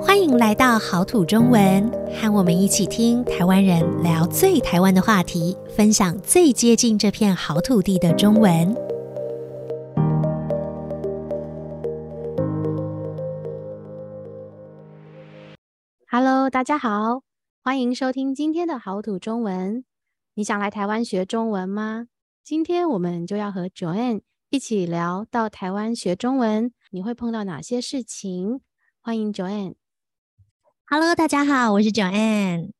欢迎来到好土中文，和我们一起听台湾人聊最台湾的话题，分享最接近这片好土地的中文。Hello，大家好，欢迎收听今天的好土中文。你想来台湾学中文吗？今天我们就要和 Joanne 一起聊到台湾学中文，你会碰到哪些事情？欢迎 Joanne。Hello，大家好，我是 Joanne。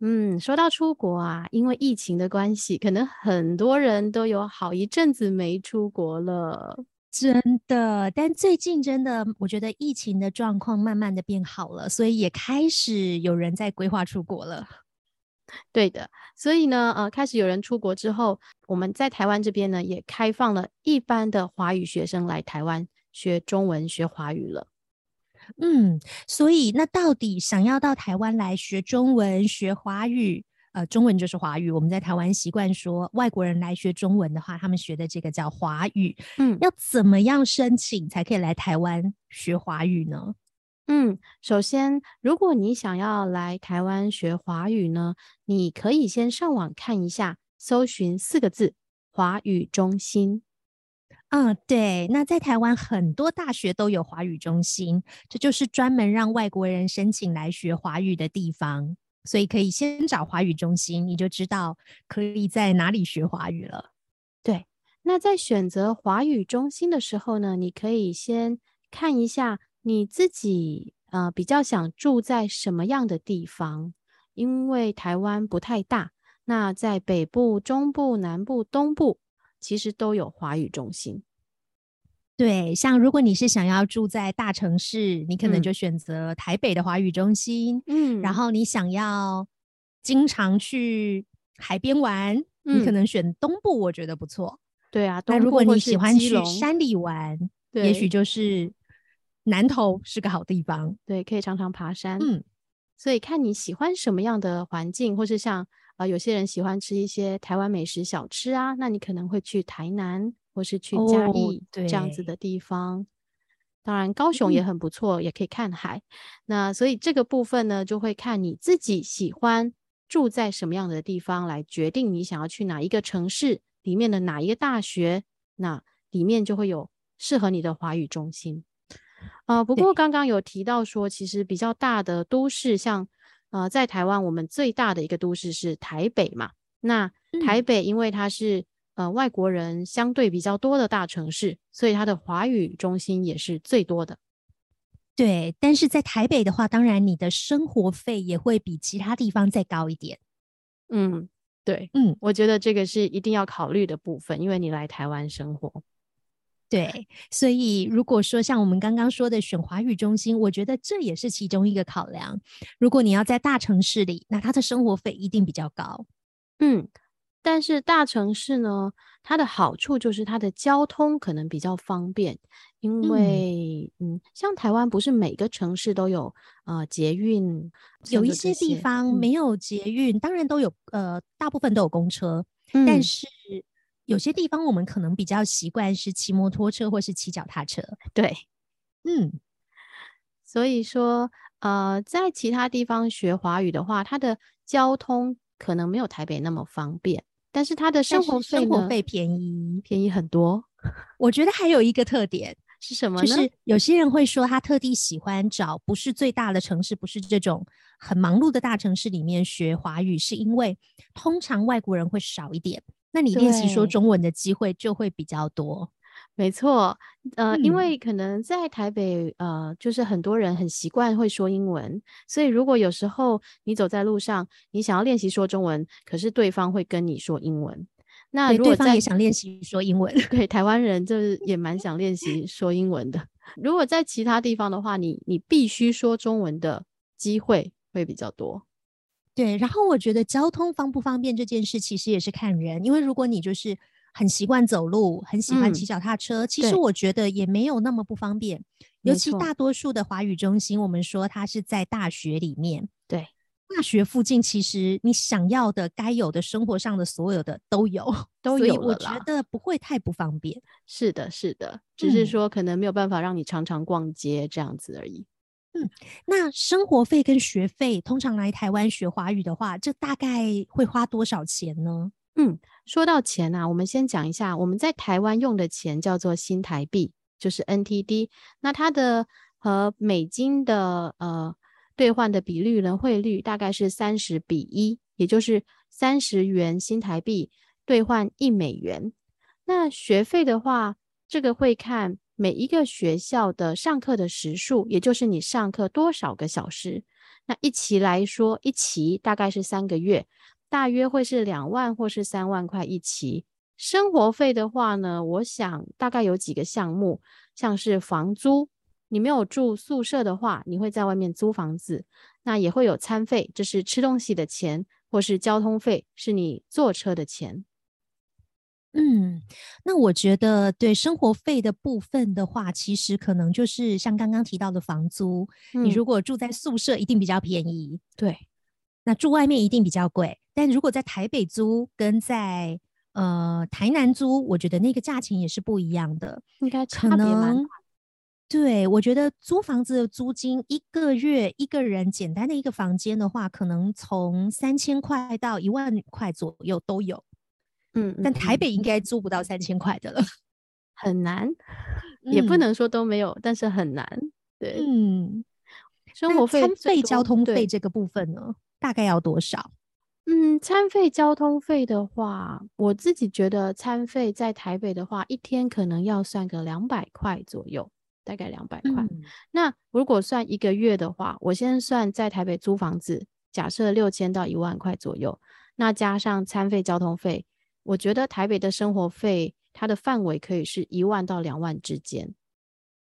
嗯，说到出国啊，因为疫情的关系，可能很多人都有好一阵子没出国了。真的，但最近真的，我觉得疫情的状况慢慢的变好了，所以也开始有人在规划出国了。对的，所以呢，呃，开始有人出国之后，我们在台湾这边呢，也开放了一般的华语学生来台湾学中文、学华语了。嗯，所以那到底想要到台湾来学中文、学华语，呃，中文就是华语。我们在台湾习惯说，外国人来学中文的话，他们学的这个叫华语。嗯，要怎么样申请才可以来台湾学华语呢？嗯，首先，如果你想要来台湾学华语呢，你可以先上网看一下，搜寻四个字“华语中心”。嗯，对，那在台湾很多大学都有华语中心，这就是专门让外国人申请来学华语的地方，所以可以先找华语中心，你就知道可以在哪里学华语了。对，那在选择华语中心的时候呢，你可以先看一下你自己，呃，比较想住在什么样的地方，因为台湾不太大，那在北部、中部、南部、东部。其实都有华语中心，对，像如果你是想要住在大城市，你可能就选择台北的华语中心，嗯，然后你想要经常去海边玩，嗯，你可能选东部，我觉得不错，对啊。那如果你喜欢去山里玩，也许就是南投是个好地方，对，可以常常爬山，嗯，所以看你喜欢什么样的环境，或是像。啊、呃，有些人喜欢吃一些台湾美食小吃啊，那你可能会去台南或是去嘉义这样子的地方。哦、当然，高雄也很不错，嗯，也可以看海。那所以这个部分呢，就会看你自己喜欢住在什么样的地方来决定你想要去哪一个城市里面的哪一个大学，那里面就会有适合你的华语中心。啊、呃，不过刚刚有提到说，其实比较大的都市像。呃，在台湾，我们最大的一个都市是台北嘛。那台北因为它是、嗯、呃外国人相对比较多的大城市，所以它的华语中心也是最多的。对，但是在台北的话，当然你的生活费也会比其他地方再高一点。嗯，对，嗯，我觉得这个是一定要考虑的部分，因为你来台湾生活。对，所以如果说像我们刚刚说的选华语中心，我觉得这也是其中一个考量。如果你要在大城市里，那它的生活费一定比较高。嗯，但是大城市呢，它的好处就是它的交通可能比较方便，因为嗯，嗯，像台湾不是每个城市都有呃捷运，有一些地方没有捷运，嗯、当然都有呃，大部分都有公车，嗯、但是。有些地方我们可能比较习惯是骑摩托车或是骑脚踏车，对，嗯，所以说，呃，在其他地方学华语的话，它的交通可能没有台北那么方便，但是它的生活费生活费便宜，便宜很多。我觉得还有一个特点是什么呢？就是有些人会说他特地喜欢找不是最大的城市，不是这种很忙碌的大城市里面学华语，是因为通常外国人会少一点。那你练习说中文的机会就会比较多，没错，呃、嗯，因为可能在台北，呃，就是很多人很习惯会说英文，所以如果有时候你走在路上，你想要练习说中文，可是对方会跟你说英文，那如果对方也想练习说英文，对，台湾人就。是也蛮想练习说英文的。如果在其他地方的话，你你必须说中文的机会会比较多。对，然后我觉得交通方不方便这件事其实也是看人，因为如果你就是很习惯走路，很喜欢骑脚踏车，嗯，其实我觉得也没有那么不方便。尤其大多数的华语中心，我们说它是在大学里面，对，大学附近其实你想要的、该有的生活上的所有的都有，都有了。我觉得不会太不方便。是的，是的，只是说可能没有办法让你常常逛街这样子而已。嗯，那生活费跟学费，通常来台湾学华语的话，这大概会花多少钱呢？嗯，说到钱啊，我们先讲一下，我们在台湾用的钱叫做新台币，就是 NTD。那它的和美金的呃兑换的比率呢，汇率大概是三十比一，也就是三十元新台币兑换一美元。那学费的话，这个会看。每一个学校的上课的时数，也就是你上课多少个小时。那一期来说，一期大概是三个月，大约会是两万或是三万块一期。生活费的话呢，我想大概有几个项目，像是房租，你没有住宿舍的话，你会在外面租房子。那也会有餐费，这是吃东西的钱，或是交通费，是你坐车的钱。嗯，那我觉得对生活费的部分的话，其实可能就是像刚刚提到的房租，嗯，你如果住在宿舍，一定比较便宜。对，那住外面一定比较贵。但如果在台北租跟在呃台南租，我觉得那个价钱也是不一样的，应该差别蛮大。对，我觉得租房子的租金一个月一个人简单的一个房间的话，可能从三千块到一万块左右都有。嗯，但台北应该租不到三千块的了，很难，也不能说都没有，嗯、但是很难。对，嗯，生活费、餐费、交通费这个部分呢，大概要多少？嗯，餐费、交通费的话，我自己觉得餐费在台北的话，一天可能要算个两百块左右，大概两百块。嗯、那如果算一个月的话，我先算在台北租房子，假设六千到一万块左右，那加上餐费、交通费。我觉得台北的生活费，它的范围可以是一万到两万之间。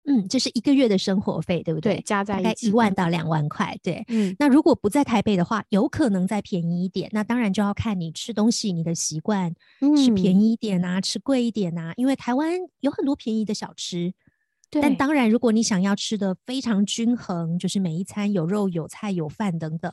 嗯，这是一个月的生活费，对不对？对，加在一起一万到两万块。对，嗯。那如果不在台北的话，有可能再便宜一点。那当然就要看你吃东西，你的习惯，吃便宜一点啊，吃贵一点啊。因为台湾有很多便宜的小吃。对。但当然，如果你想要吃的非常均衡，就是每一餐有肉、有菜、有饭等等，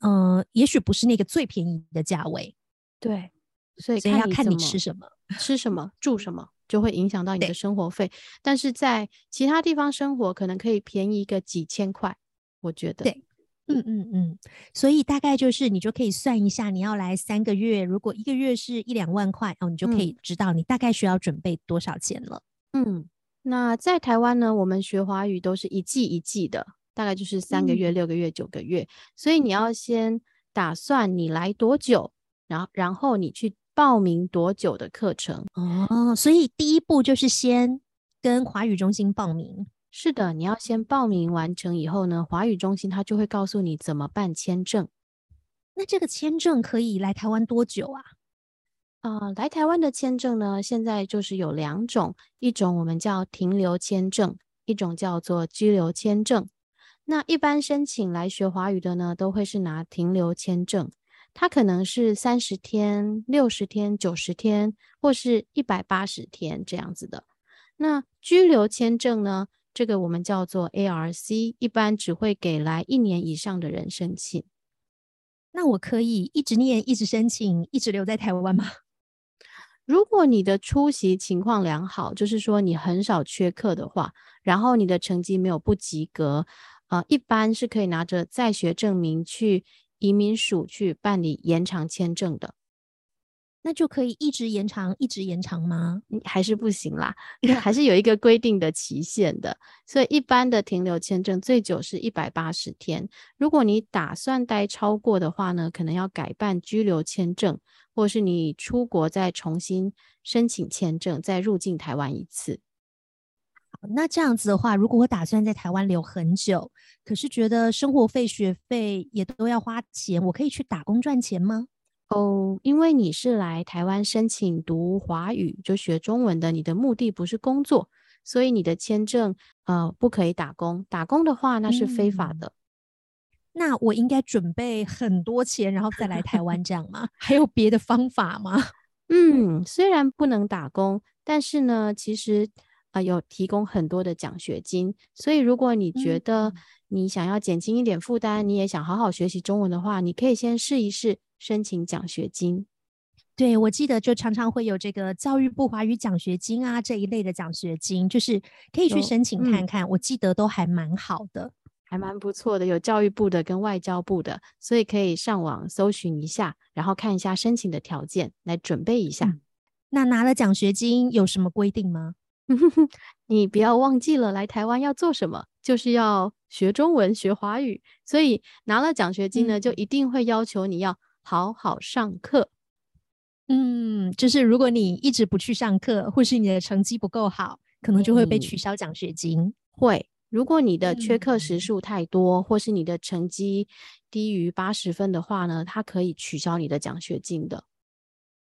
嗯、呃，也许不是那个最便宜的价位。对。所以，所以要看你吃什么，吃什么，住什么，就会影响到你的生活费。但是在其他地方生活，可能可以便宜个几千块，我觉得。对，嗯嗯嗯。所以大概就是你就可以算一下，你要来三个月，如果一个月是一两万块，哦，你就可以知道你大概需要准备多少钱了。嗯，那在台湾呢，我们学华语都是一季一季的，大概就是三个月、嗯、六个月、九个月。所以你要先打算你来多久，然后然后你去。报名多久的课程哦？所以第一步就是先跟华语中心报名。是的，你要先报名完成以后呢，华语中心他就会告诉你怎么办签证。那这个签证可以来台湾多久啊？啊、呃，来台湾的签证呢，现在就是有两种，一种我们叫停留签证，一种叫做居留签证。那一般申请来学华语的呢，都会是拿停留签证。它可能是三十天、六十天、九十天，或是一百八十天这样子的。那居留签证呢？这个我们叫做 ARC，一般只会给来一年以上的人申请。那我可以一直念、一直申请、一直留在台湾吗？如果你的出席情况良好，就是说你很少缺课的话，然后你的成绩没有不及格，呃，一般是可以拿着在学证明去。移民署去办理延长签证的，那就可以一直延长，一直延长吗？还是不行啦，还是有一个规定的期限的。所以一般的停留签证最久是一百八十天。如果你打算待超过的话呢，可能要改办居留签证，或是你出国再重新申请签证，再入境台湾一次。那这样子的话，如果我打算在台湾留很久，可是觉得生活费、学费也都要花钱，我可以去打工赚钱吗？哦，因为你是来台湾申请读华语，就学中文的，你的目的不是工作，所以你的签证呃不可以打工。打工的话，那是非法的。嗯，那我应该准备很多钱，然后再来台湾这样吗？还有别的方法吗？嗯，虽然不能打工，但是呢，其实。啊，有提供很多的奖学金，所以如果你觉得你想要减轻一点负担，嗯，你也想好好学习中文的话，你可以先试一试申请奖学金。对，我记得就常常会有这个教育部华语奖学金啊这一类的奖学金，就是可以去申请看看。我记得都还蛮好的。还蛮不错的，有教育部的跟外交部的，所以可以上网搜寻一下，然后看一下申请的条件，来准备一下。嗯、那拿了奖学金有什么规定吗？你不要忘记了来台湾要做什么，就是要学中文、学华语。所以拿了奖学金呢，嗯、就一定会要求你要好好上课。嗯，就是如果你一直不去上课，或是你的成绩不够好，可能就会被取消奖学金。嗯、会。如果你的缺课时数太多，嗯、或是你的成绩低于八十分的话呢，它可以取消你的奖学金的。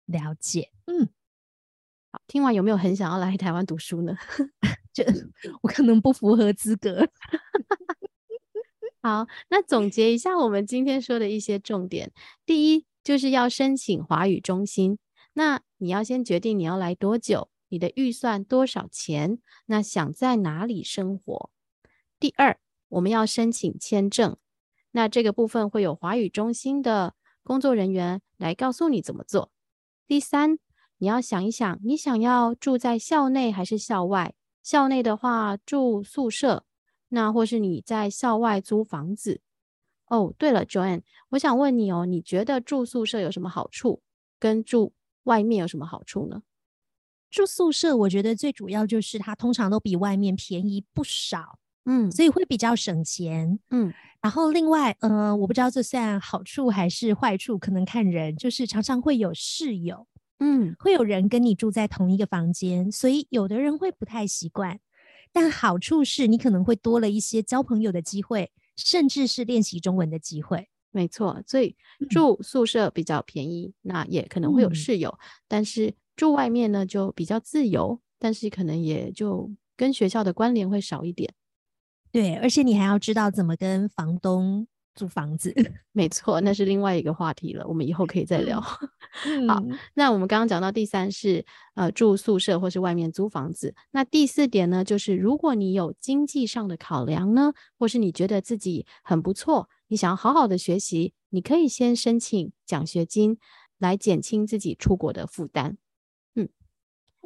了解，嗯，好，听完有没有很想要来台湾读书呢？就我可能不符合资格。好，那总结一下我们今天说的一些重点。第一，就是要申请华语中心，那你要先决定你要来多久，你的预算多少钱，那想在哪里生活。第二，我们要申请签证，那这个部分会有华语中心的工作人员来告诉你怎么做。第三，你要想一想，你想要住在校内还是校外？校内的话住宿舍，那或是你在校外租房子。哦，对了，Joanne，我想问你哦，你觉得住宿舍有什么好处？跟住外面有什么好处呢？住宿舍，我觉得最主要就是它通常都比外面便宜不少。嗯，所以会比较省钱。嗯，然后另外，呃，我不知道这算好处还是坏处，可能看人。就是常常会有室友，嗯，会有人跟你住在同一个房间，所以有的人会不太习惯。但好处是你可能会多了一些交朋友的机会，甚至是练习中文的机会。没错，所以住宿舍比较便宜，嗯、那也可能会有室友。嗯、但是住外面呢，就比较自由，但是可能也就跟学校的关联会少一点。对，而且你还要知道怎么跟房东租房子。没错，那是另外一个话题了，我们以后可以再聊。嗯、好，那我们刚刚讲到第三是呃住宿舍或是外面租房子。那第四点呢，就是如果你有经济上的考量呢，或是你觉得自己很不错，你想要好好的学习，你可以先申请奖学金来减轻自己出国的负担。嗯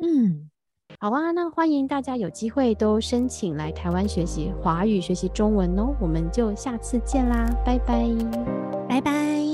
嗯。好啊，那欢迎大家有机会都申请来台湾学习华语、学习中文哦。我们就下次见啦，拜拜，拜拜。